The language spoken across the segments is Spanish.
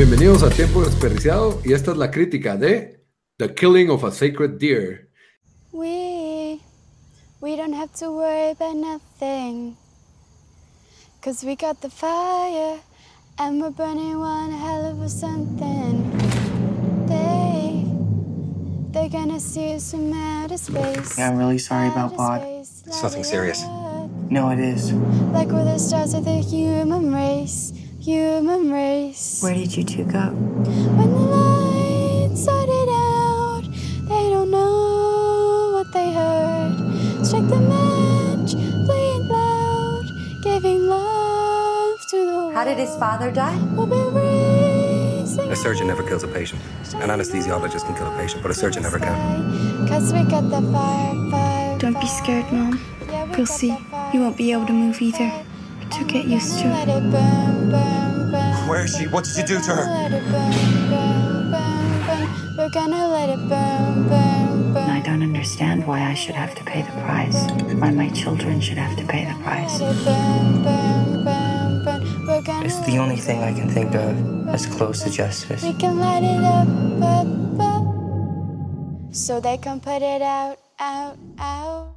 Bienvenidos a Tiempo Desperdiciado y esta es la crítica de The Killing of a Sacred Deer. We, we don't have to worry about nothing. Cause we got the fire and we're burning one hell of a something. They, they're gonna see us from outer space. Yeah, I'm really sorry about outer Bod. It's nothing serious. No, it is. Like we're the stars of the human race, human race. Where did you two go? When the lights started out, they don't know what they heard. Strike the match, play it loud, giving love to the world. How did his father die? We'll be A surgeon never kills a patient. An anesthesiologist can kill a patient, but a surgeon never can. Cause we got the fire, fire. Don't be scared, Mom. We You'll see. You won't be able to move either. But you'll get used to. Where is she? What did you do to her? Let it burn, burn, burn, burn. We're gonna let it burn, burn, burn. I don't understand why I should have to pay the price. Why my children should have to pay the price. It's the only thing I can think of as close to justice. We can light it up, up, up. So they can put it out, out, out.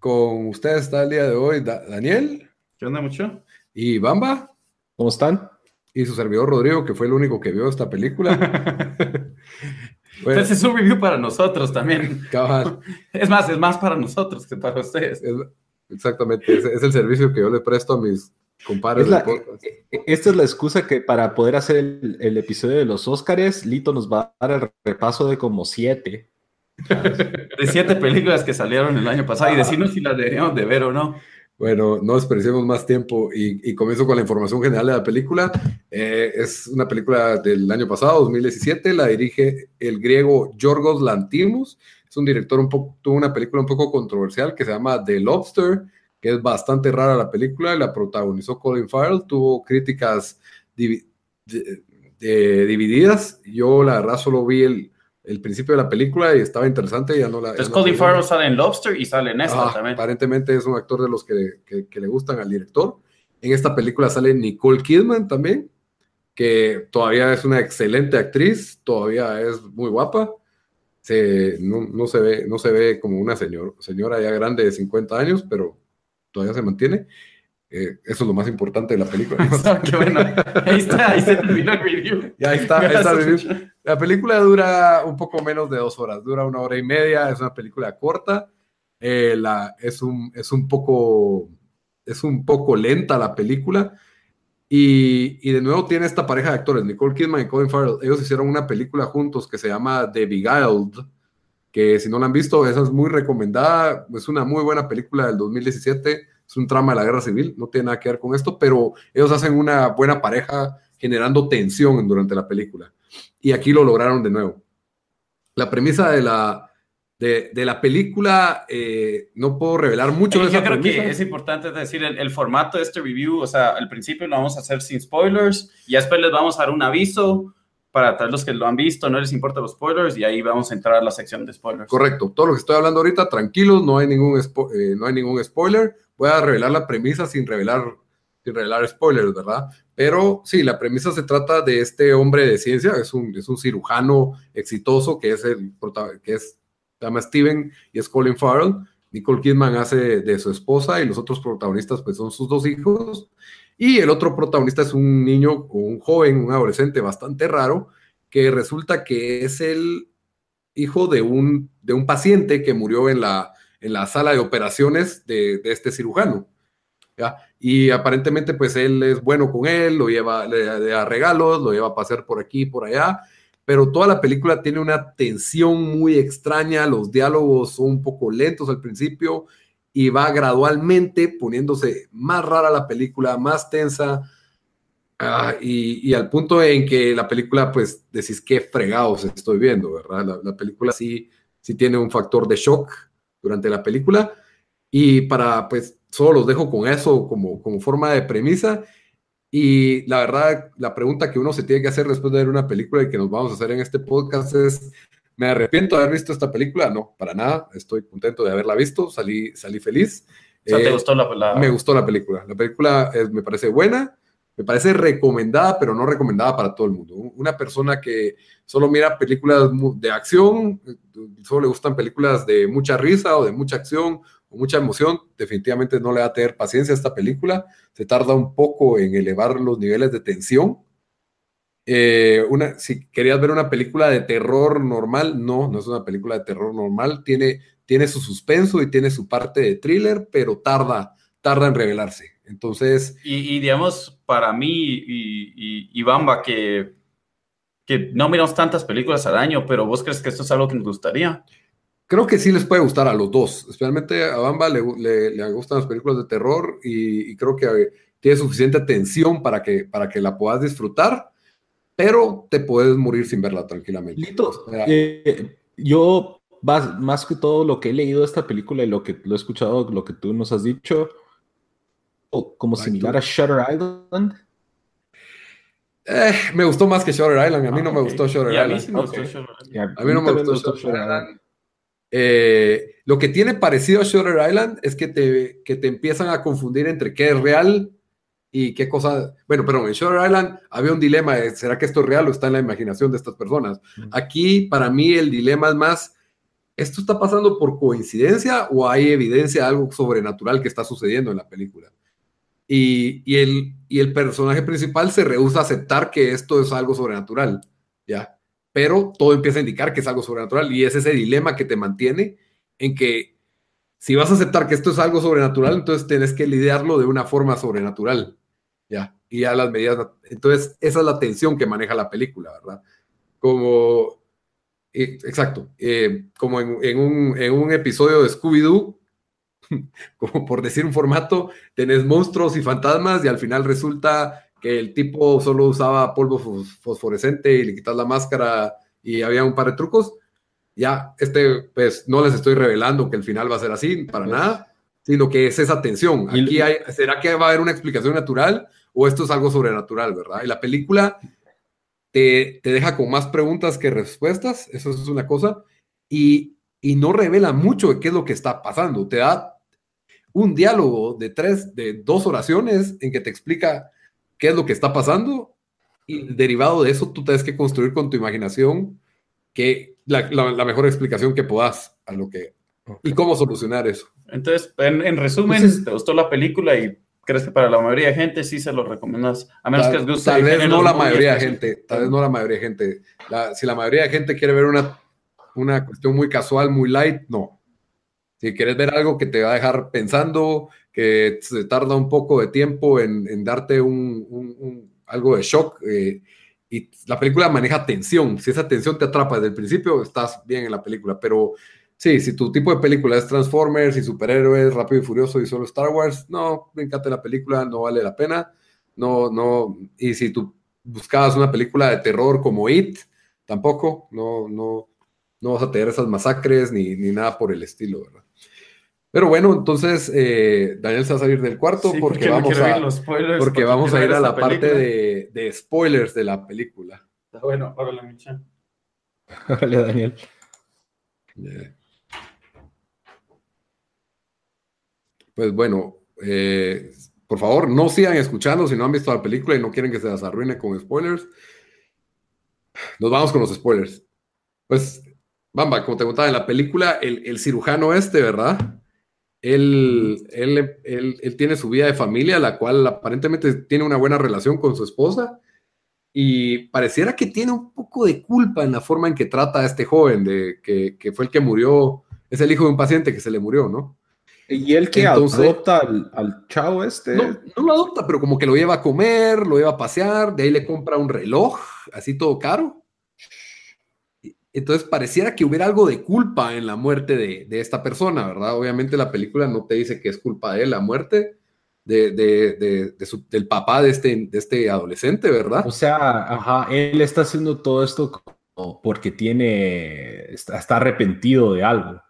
Con ustedes está el día de hoy Da- Daniel ¿Qué onda, mucho? y Bamba ¿Cómo están? y su servidor Rodrigo, que fue el único que vio esta película. Bueno, Pues es un review para nosotros también. cabal, Es más, es más para nosotros que para ustedes. es- exactamente, es, es el servicio que yo le presto a mis compadres Es la- e- e- esta es la excusa que para poder hacer el, el episodio de los Óscares, Lito nos va a dar el repaso de como siete. De siete películas que salieron el año pasado y decirnos si las deberíamos de ver o no. Bueno, no desperdiciemos más tiempo y, comienzo con la información general de la película. Eh, es una película del año pasado, 2017, la dirige el griego Yorgos Lantimos. Es un director un poco, tuvo una película un poco controversial que se llama The Lobster, que es bastante rara la película, la protagonizó Colin Farrell, tuvo críticas divididas. Yo la verdad solo vi el, el principio de la película y estaba interesante. Ya no la, ya Entonces no Colin la- Farrell sale en Lobster y sale en esta Ah, también. Aparentemente es un actor de los que, que- que le gustan al director. En esta película sale Nicole Kidman también, que todavía es una excelente actriz, todavía es muy guapa. Se, no, no se ve, no se ve como una señor, señora ya grande de 50 años, pero todavía se mantiene. Eh, eso es lo más importante de la película. Ah, Qué bueno. Ahí está, ahí se terminó el review. Y ahí está, ahí está el review. La película dura un poco menos de dos horas, dura una hora y media, es una película corta, eh, la, es, un, es, un poco, es un poco lenta la película y, y de nuevo tiene esta pareja de actores, Nicole Kidman y Colin Farrell, ellos hicieron una película juntos que se llama The Beguiled, que si no la han visto, esa es muy recomendada, es una muy buena película del 2017, es un trama de la guerra civil, no tiene nada que ver con esto, pero ellos hacen una buena pareja generando tensión durante la película. Y aquí lo lograron de nuevo. La premisa de la, de, de la película, eh, no puedo revelar mucho de Yo esa creo premisa. que es importante decir el, el formato de este review, o sea, al principio lo vamos a hacer sin spoilers y después les vamos a dar un aviso para todos los que lo han visto, no les importa los spoilers y ahí vamos a entrar a la sección de spoilers. Correcto, todo lo que estoy hablando ahorita, tranquilos, no hay ningún, eh, no hay ningún spoiler. Voy a revelar la premisa sin revelar, sin revelar spoilers, ¿verdad? Pero sí, la premisa se trata de este hombre de ciencia, es un, es un cirujano exitoso que es el que es, se llama Steven y es Colin Farrell. Nicole Kidman hace de su esposa y los otros protagonistas pues son sus dos hijos. Y el otro protagonista es un niño un joven, un adolescente bastante raro, que resulta que es el hijo de un, de un paciente que murió en la, en la sala de operaciones de, de este cirujano. ¿ya? Y aparentemente, pues él es bueno con él, lo lleva, le, da regalos, lo lleva a pasear por aquí y por allá, pero toda la película tiene una tensión muy extraña, los diálogos son un poco lentos al principio y va gradualmente poniéndose más rara la película, más tensa. ah, y, y al punto en que la película, pues decís qué fregados estoy viendo, ¿verdad? La, la película sí, sí tiene un factor de shock durante la película. Y para, pues, solo los dejo con eso como, como forma de premisa. Y la verdad, la pregunta que uno se tiene que hacer después de ver una película y que nos vamos a hacer en este podcast es, ¿me arrepiento de haber visto esta película? No, para nada. Estoy contento de haberla visto, salí, salí feliz. O sea, ¿te Eh, gustó la, la- Me gustó la película. La película es- me parece buena. Me parece recomendada, pero no recomendada para todo el mundo. Una persona que solo mira películas de acción, eh, solo le gustan películas de mucha risa o de mucha acción o mucha emoción, definitivamente no le va a tener paciencia a esta película. Se tarda un poco en elevar los niveles de tensión. Eh, una, si querías ver una película de terror normal, no, no es una película de terror normal. Tiene, tiene su suspenso y tiene su parte de thriller, pero tarda, tarda en revelarse. Entonces, Y, y, digamos, para mí y, y, y Bamba, que, que no miramos tantas películas al año, pero vos crees que esto es algo que nos gustaría. creo que sí les puede gustar a los dos. Especialmente a Bamba le, le- le gustan las películas de terror y, y creo que eh, tiene suficiente atención para que, para que la puedas disfrutar, pero te puedes morir sin verla tranquilamente. Lito, eh, yo más, más que todo lo que he leído de esta película y lo que lo he escuchado, lo que tú nos has dicho, como similar a Shutter Island. eh, me gustó más que Shutter Island. A mí no Ah, me ok. gustó Shutter Y a mí Island. sí me Ok. gustó Shutter Island. Y A mí no me gustó Shutter Island. Eh, lo que tiene parecido a Shutter Island es que te, que te empiezan a confundir entre qué es real y qué cosa. Bueno, perdón, en Shutter Island había un dilema: de, ¿será que esto es real o está en la imaginación de estas personas? Mm. Aquí, para mí, el dilema es más: ¿esto está pasando por coincidencia o hay evidencia de algo sobrenatural que está sucediendo en la película? Y, el, y el personaje principal se rehúsa a aceptar que esto es algo sobrenatural, ¿ya? Pero todo empieza a indicar que es algo sobrenatural y es ese dilema que te mantiene en que si vas a aceptar que esto es algo sobrenatural, entonces tienes que lidiarlo de una forma sobrenatural, ¿ya? Y a las medidas, entonces esa es la tensión que maneja la película, ¿verdad? Como, eh, exacto, eh, como en un, en un episodio de Scooby-Doo, como por decir un formato, tenés monstruos y fantasmas y al final resulta que el tipo solo usaba polvo fos- fosforescente y le quitas la máscara y había un par de trucos. Ya, este, pues no les estoy revelando que el final va a ser así, para Pues- nada, sino que es esa tensión. Aquí hay, ¿será que va a haber una explicación natural o esto es algo sobrenatural, verdad? Y la película te, te deja con más preguntas que respuestas, eso es una cosa, y, y no revela mucho de qué es lo que está pasando. Te da un diálogo de tres, de dos oraciones en que te explica qué es lo que está pasando y derivado de eso tú tienes que construir con tu imaginación que la, la- la mejor explicación que puedas a lo que y cómo solucionar eso. Entonces, en, en resumen, Entonces- ¿te gustó la película y crees que para la mayoría de gente sí se lo recomiendas? A menos que les guste. tal vez no la mayoría de gente, tal vez no la mayoría de gente. La- si la mayoría de gente quiere ver una, una cuestión muy casual, muy light, no. Si quieres ver algo que te va a dejar pensando, que se tarda un poco de tiempo en, darte un, algo de shock, eh, y la película maneja tensión. Si esa tensión te atrapa desde el principio, estás bien en la película. Pero sí, si tu tipo de película es Transformers y superhéroes, Rápido y Furioso y solo Star Wars, no, encanta la película, no vale la pena. No, no. Y si tú buscabas una película de terror como It, tampoco, no, no, no vas a tener esas masacres ni, ni nada por el estilo, ¿verdad? Pero bueno, entonces eh, Daniel se va a salir del cuarto Sí, porque, vamos a ir los spoilers, porque vamos a ir ver a la parte de, de spoilers de la película. Está bueno, órale, Micha. Órale, Daniel. Pues bueno, eh, por favor, no sigan escuchando si no han visto la película y no quieren que se las arruine con spoilers. Nos vamos con los spoilers. Pues, Bamba, como te contaba en la película, el, el cirujano este, ¿verdad? Él, él, él- él tiene su vida de familia, la cual aparentemente tiene una buena relación con su esposa y pareciera que tiene un poco de culpa en la forma en que trata a este joven, de, que, que fue el que murió, es el hijo de un paciente que se le murió, ¿no? ¿Y él que Entonces- adopta al, al chavo este? No, no lo adopta, pero como que lo lleva a comer, lo lleva a pasear, de ahí le compra un reloj, así todo caro. Entonces pareciera que hubiera algo de culpa en la muerte de, de esta persona, ¿verdad? Obviamente la película no te dice que es culpa de él la muerte de, de- de- su- del papá de este, de este adolescente, ¿verdad? O sea, ajá, él está haciendo todo esto porque tiene, está, está arrepentido de algo.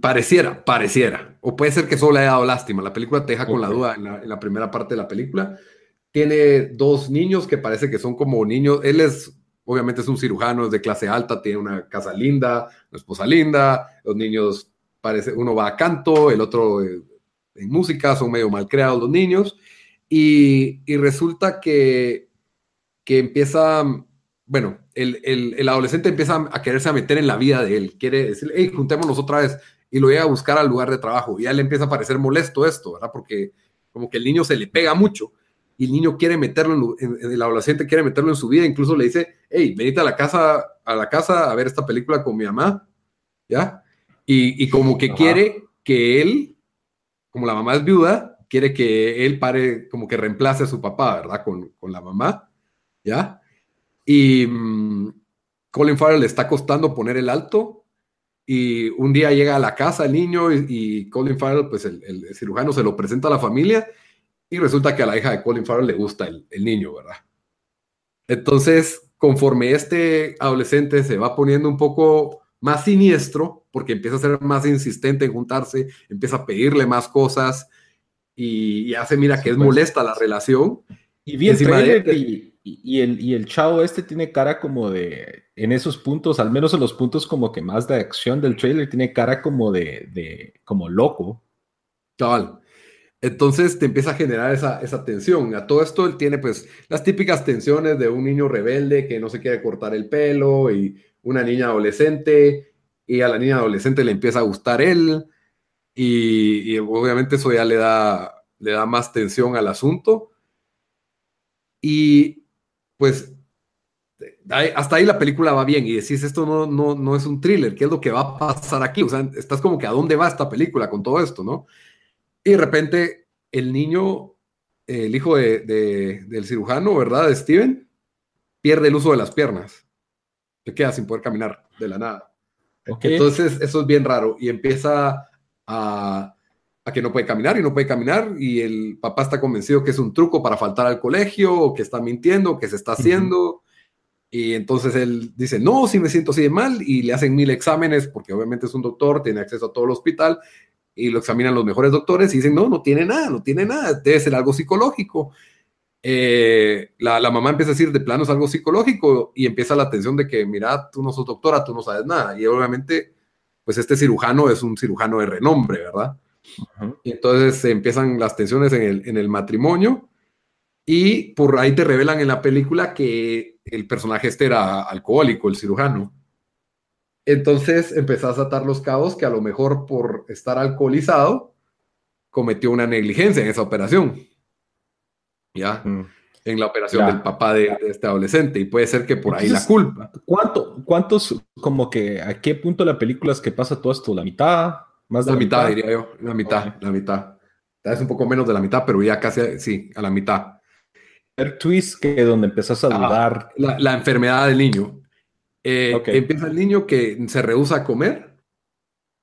Pareciera, pareciera. O puede ser que solo le haya dado lástima. La película te deja con la duda en la, en la primera parte de la película. Tiene dos niños que parece que son como niños. Él es, obviamente es un cirujano, es de clase alta, tiene una casa linda, una esposa linda. Los niños, parece, uno va a canto, el otro eh, en música, son medio mal creados los niños. Y, y resulta que, que empieza, bueno, el, el, el, adolescente empieza a quererse a meter en la vida de él. Quiere decirle, hey, juntémonos otra vez. Y lo llega a buscar al lugar de trabajo. Y a él le empieza a parecer molesto esto, ¿verdad? Porque como que el niño se le pega mucho. Y el niño quiere meterlo, en, en, el adolescente quiere meterlo en su vida. Incluso le dice, hey, venite a la casa, a la casa a ver esta película con mi mamá. ¿Ya? Y, y como que Ajá. quiere que él, como la mamá es viuda, quiere que él pare, como que reemplace a su papá, ¿verdad? Con, con la mamá, ¿ya? Y mmm, Colin Farrell le está costando poner el alto y un día llega a la casa el niño y, y Colin Farrell, pues el, el, cirujano se lo presenta a la familia y resulta que a la hija de Colin Farrell le gusta el, el niño, ¿verdad? Entonces, conforme este adolescente se va poniendo un poco más siniestro, porque empieza a ser más insistente en juntarse, empieza a pedirle más cosas y, y hace, mira, que es molesta la relación. Y bien, y, y, el, y el chavo este tiene cara como de, en esos puntos, al menos en los puntos como que más de acción del trailer, tiene cara como de, de como loco. Cabal. Entonces te empieza a generar esa, esa tensión. A todo esto él tiene pues las típicas tensiones de un niño rebelde que no se quiere cortar el pelo y una niña adolescente y a la niña adolescente le empieza a gustar él y, obviamente eso ya le da, le da más tensión al asunto. Y pues hasta ahí la película va bien y decís, esto no, no, no es un thriller, ¿qué es lo que va a pasar aquí? O sea, estás como que a dónde va esta película con todo esto, ¿no? Y de repente el niño, el hijo de, de, del cirujano, ¿verdad? De Steven, pierde el uso de las piernas. Se queda sin poder caminar de la nada. Okay. Entonces, eso es bien raro y empieza a, a, que no puede caminar y no puede caminar y el papá está convencido que es un truco para faltar al colegio o que está mintiendo, que se está haciendo. Uh -huh. Y entonces él dice, no, si me siento así de mal y le hacen mil exámenes porque obviamente es un doctor, tiene acceso a todo el hospital y lo examinan los mejores doctores y dicen, no, no tiene nada, no tiene nada, debe ser algo psicológico. Eh, la, la, mamá empieza a decir, de plano es algo psicológico y empieza la atención de que, mira, tú no sos doctora, tú no sabes nada. Y obviamente, pues este cirujano es un cirujano de renombre, ¿verdad? Uh -huh. Y entonces se empiezan las tensiones en el, en el matrimonio y por ahí te revelan en la película que el personaje este era alcohólico, el cirujano. Entonces empezás a atar los cabos que a lo mejor por estar alcoholizado cometió una negligencia en esa operación. ¿Ya? Mm. En la operación ya. del papá de, de, este adolescente. Y puede ser que por Entonces, ahí la culpa. ¿cuánto, ¿Cuántos, como que, a qué punto de la película es que pasa todo esto? ¿La mitad? ¿Más de la, la mitad, mitad, diría yo. La mitad, okay. la mitad. Es un poco menos de la mitad, pero ya casi, sí, a la mitad. El twist que donde empezás a dudar. La, la enfermedad del niño. Eh, okay. Empieza el niño que se rehúsa a comer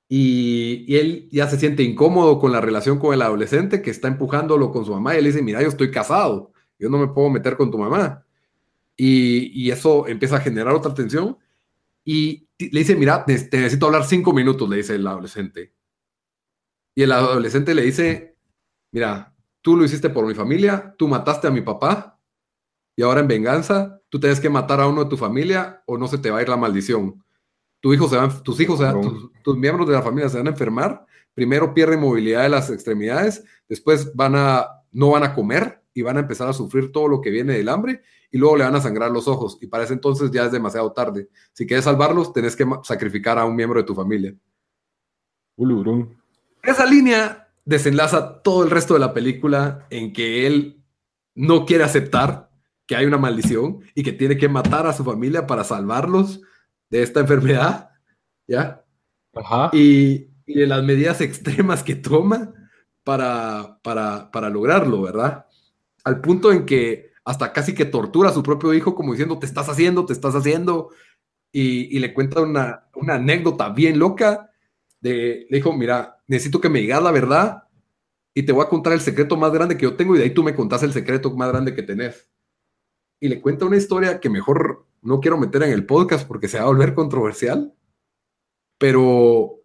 y, y, él ya se siente incómodo con la relación con el adolescente que está empujándolo con su mamá y él dice, mira, yo estoy casado, yo no me puedo meter con tu mamá. Y, y eso empieza a generar otra tensión y le dice, mira, te, te necesito hablar cinco minutos, le dice el adolescente. Y el adolescente le dice, mira, tú lo hiciste por mi familia, tú mataste a mi papá y ahora en venganza tú tienes que matar a uno de tu familia o no se te va a ir la maldición. Tu hijo se tus hijos, se van, tus, tus, miembros de la familia se van a enfermar, primero pierden movilidad de las extremidades, después van a, no van a comer y van a empezar a sufrir todo lo que viene del hambre y luego le van a sangrar los ojos y para ese entonces ya es demasiado tarde. Si quieres salvarlos, tenés que sacrificar a un miembro de tu familia. Esa línea desenlaza todo el resto de la película en que él no quiere aceptar que hay una maldición y que tiene que matar a su familia para salvarlos de esta enfermedad, ¿ya? Ajá. Y, y de las medidas extremas que toma para, para, para lograrlo, ¿verdad? Al punto en que hasta casi que tortura a su propio hijo como diciendo, te estás haciendo, te estás haciendo, y, y le cuenta una, una, anécdota bien loca, de, le dijo, mira, necesito que me digas la verdad y te voy a contar el secreto más grande que yo tengo y de ahí tú me contás el secreto más grande que tenés y le cuenta una historia que mejor no quiero meter en el podcast porque se va a volver controversial, pero,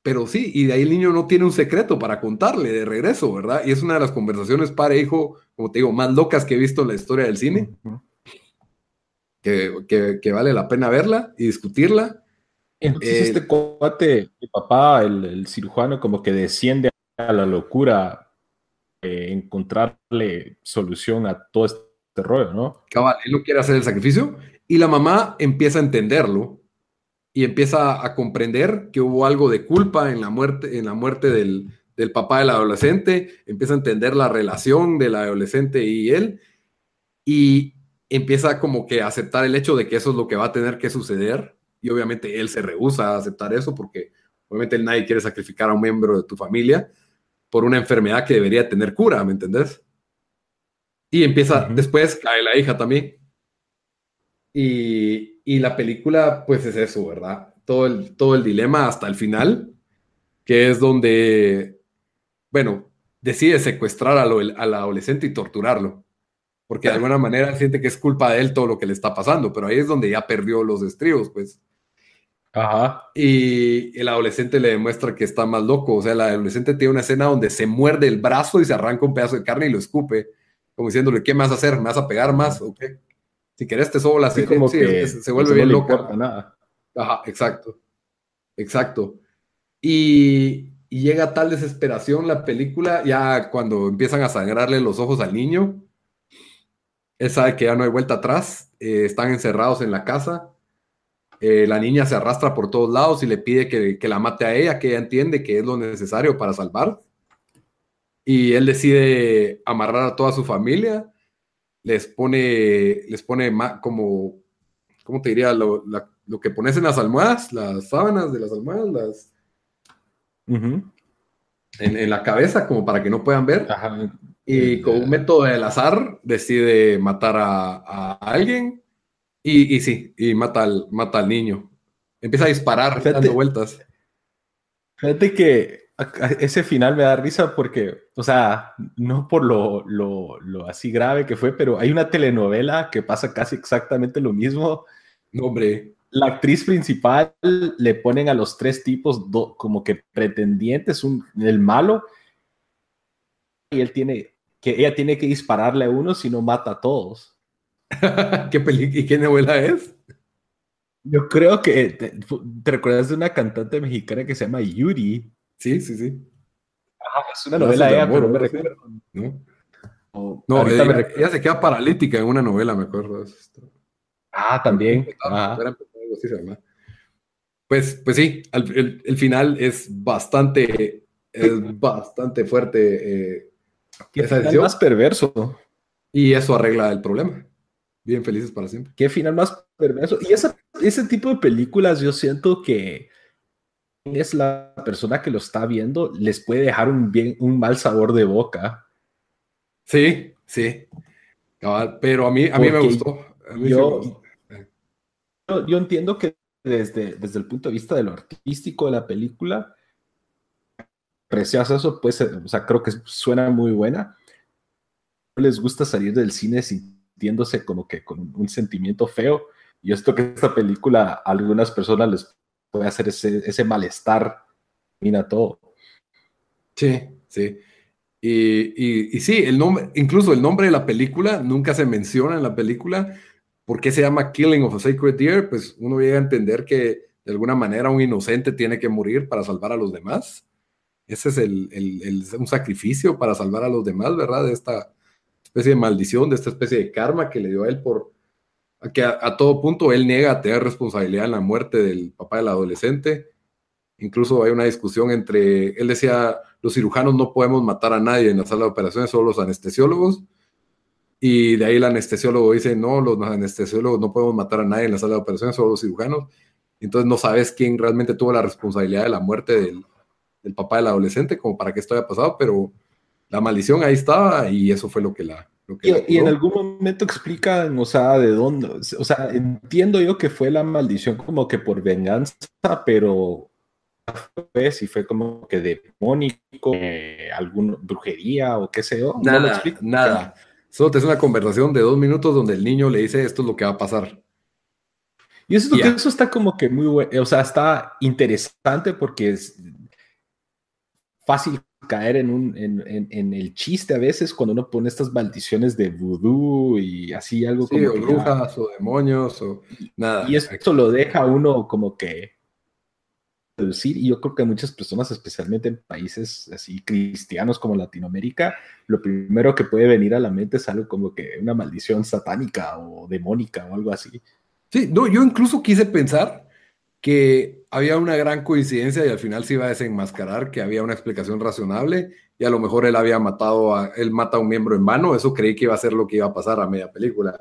pero sí, y de ahí el niño no tiene un secreto para contarle de regreso, ¿verdad? Y es una de las conversaciones padre-hijo, como te digo, más locas que he visto en la historia del cine, uh -huh. que, que, que, vale la pena verla y discutirla. Entonces eh, este cuate, mi papá, el, el cirujano, como que desciende a la locura eh, encontrarle solución a todo este rollo, ¿no? Cabal, él no quiere hacer el sacrificio y la mamá empieza a entenderlo y empieza a comprender que hubo algo de culpa en la muerte, en la muerte del, del papá del adolescente, empieza a entender la relación del adolescente y él y empieza como que a aceptar el hecho de que eso es lo que va a tener que suceder y obviamente él se rehúsa a aceptar eso porque obviamente nadie quiere sacrificar a un miembro de tu familia por una enfermedad que debería tener cura, ¿me entendés? Y empieza, después cae la hija también. Y, y, la película, pues es eso, ¿verdad? Todo el, todo el dilema hasta el final, que es donde, bueno, decide secuestrar al, al adolescente y torturarlo. Porque de alguna manera siente que es culpa de él todo lo que le está pasando, pero ahí es donde ya perdió los estribos, pues. Ajá. Y el adolescente le demuestra que está más loco. O sea, el adolescente tiene una escena donde se muerde el brazo y se arranca un pedazo de carne y lo escupe, como diciéndole, ¿qué me vas a hacer? ¿Me vas a pegar más? ¿O qué? Si querés te sobo la Sí, como Sí, que se vuelve no bien loca. importa nada. Ajá, exacto. Exacto. Y, y llega tal desesperación la película, ya cuando empiezan a sangrarle los ojos al niño, él sabe que ya no hay vuelta atrás, eh, están encerrados en la casa, eh, la niña se arrastra por todos lados y le pide que, que la mate a ella, que ella entiende que es lo necesario para salvar. Y él decide amarrar a toda su familia, les pone, les pone como, ¿cómo te diría? Lo, la- lo que pones en las almohadas, las sábanas de las almohadas, las, en, en la cabeza, como para que no puedan ver. Ajá. Y con un método del azar decide matar a, a alguien y, y sí, y mata al, mata al niño. Empieza a disparar, Fíjate. dando vueltas. Fíjate que ese final me da risa porque, o sea, no por lo, lo, lo así grave que fue, pero hay una telenovela que pasa casi exactamente lo mismo. No, hombre. La actriz principal le ponen a los tres tipos do- como que pretendientes, un, el malo, y él tiene que ella tiene que dispararle a uno si no mata a todos. ¿Qué peli ¿Y qué novela es? Yo creo que te, te recuerdas de una cantante mexicana que se llama Yuri. Sí, sí, sí. Es una Lazos novela ella, amor, pero no me recuerdo. No, no ella, me recuerdo. ella se queda paralítica en una novela, me acuerdo. Ah, también. Ajá. Pues, pues sí, el, el final es bastante, es bastante fuerte. eh, ¿Qué esa final más perverso? Y eso arregla el problema. Bien felices para siempre. ¿Qué final más perverso? Y esa- ese tipo de películas yo siento que es la persona que lo está viendo, les puede dejar un, bien, un mal sabor de boca. Sí, sí. Pero a mí, a mí me gustó. A mí sí yo- me gustó. Yo, yo entiendo que desde, desde el punto de vista de lo artístico de la película, aprecias eso, pues, eh, o sea, creo que suena muy buena. No les gusta salir del cine sintiéndose como que con un sentimiento feo. Y esto que esta película a algunas personas les puede hacer ese, ese malestar, mira todo. Sí, sí. Y, y, y sí, el nombre, incluso el nombre de la película nunca se menciona en la película. ¿Por qué se llama Killing of a Sacred Deer? Pues uno llega a entender que de alguna manera un inocente tiene que morir para salvar a los demás. Ese es el, el- el- un sacrificio para salvar a los demás, ¿verdad? De esta especie de maldición, de esta especie de karma que le dio a él por que a, todo punto él niega tener responsabilidad en la muerte del papá del adolescente. Incluso hay una discusión entre, él decía, los cirujanos no podemos matar a nadie en la sala de operaciones, solo los anestesiólogos. Y de ahí el anestesiólogo dice, no, los anestesiólogos no podemos matar a nadie en la sala de operaciones, solo los cirujanos. Entonces no sabes quién realmente tuvo la responsabilidad de la muerte del, papá del adolescente, como para que esto haya pasado, pero la maldición ahí estaba y eso fue lo que la... Y, y en algún momento explican, o sea, de dónde, o sea, entiendo yo que fue la maldición como que por venganza, pero fue si fue como que demónico, eh, alguna brujería o qué sé yo. no Nada, explican. nada. Solo te es una conversación de dos minutos donde el niño le dice esto es lo que va a pasar. Y eso, eso está como que muy bueno, o sea, está interesante porque es fácil caer en, un, en, en- en el chiste a veces cuando uno pone estas maldiciones de vudú y así algo Sí, como o brujas o demonios o nada. Y esto lo deja uno como que deducir, y yo creo que muchas personas, especialmente en países así cristianos como Latinoamérica, lo primero que puede venir a la mente es algo como que una maldición satánica o demónica o algo así. Sí, no, yo incluso quise pensar que había una gran coincidencia y al final se iba a desenmascarar que había una explicación razonable y a lo mejor él había matado a, él mata a un miembro en vano, eso creí que iba a ser lo que iba a pasar a media película,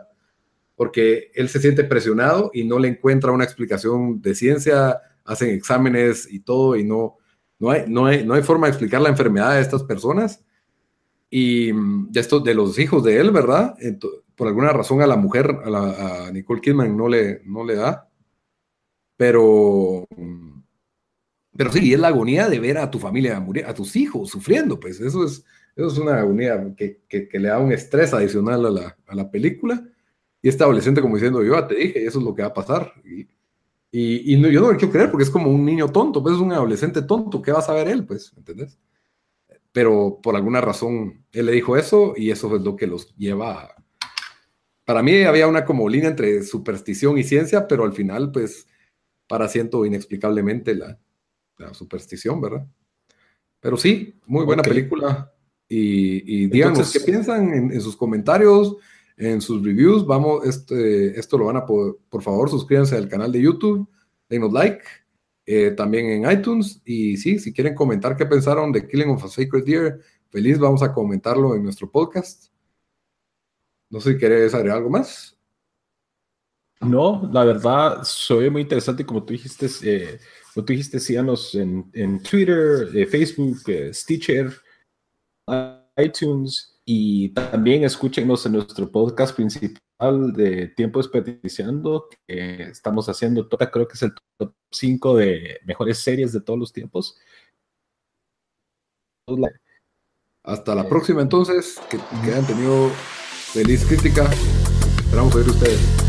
porque él se siente presionado y no le encuentra una explicación de ciencia, hacen exámenes y todo y no, no, hay, no, hay, no hay forma de explicar la enfermedad de estas personas y mm, de de los hijos de él, ¿verdad? por alguna razón a la mujer, a, la, a Nicole Kidman no le, no le da, pero mm, pero sí, es la agonía de ver a tu familia morir, a tus hijos sufriendo, pues eso es, eso es una agonía que, que, le da un estrés adicional a la, a la, película. Y este adolescente como diciendo, yo ya te dije, eso es lo que va a pasar. Y, y, y no, yo no lo quiero creer porque es como un niño tonto, pues es un adolescente tonto, ¿qué va a saber él? Pues, ¿entendés? Pero por alguna razón él le dijo eso y eso es lo que los lleva a... Para mí había una como línea entre superstición y ciencia, pero al final, pues, para siento inexplicablemente la, la superstición, ¿verdad? Pero sí, muy buena película. Y, y díganos qué piensan en, sus comentarios, en sus reviews. Vamos, este, esto lo van a por, por favor, suscríbanse al canal de YouTube, denos like, eh, también en iTunes. Y sí, si quieren comentar qué pensaron de Killing of a Sacred Deer, feliz, vamos a comentarlo en nuestro podcast. No sé si querés agregar algo más. No, la verdad, soy muy interesante, como tú dijiste, eh, como tú dijiste, síganos en, en Twitter, eh, Facebook, eh, Stitcher, iTunes y también escúchenos en nuestro podcast principal de Tiempo Desperdiciando, que estamos haciendo, creo que es el top 5 de mejores series de todos los tiempos. Hasta la próxima entonces, que, que hayan tenido feliz crítica. Esperamos oír ustedes.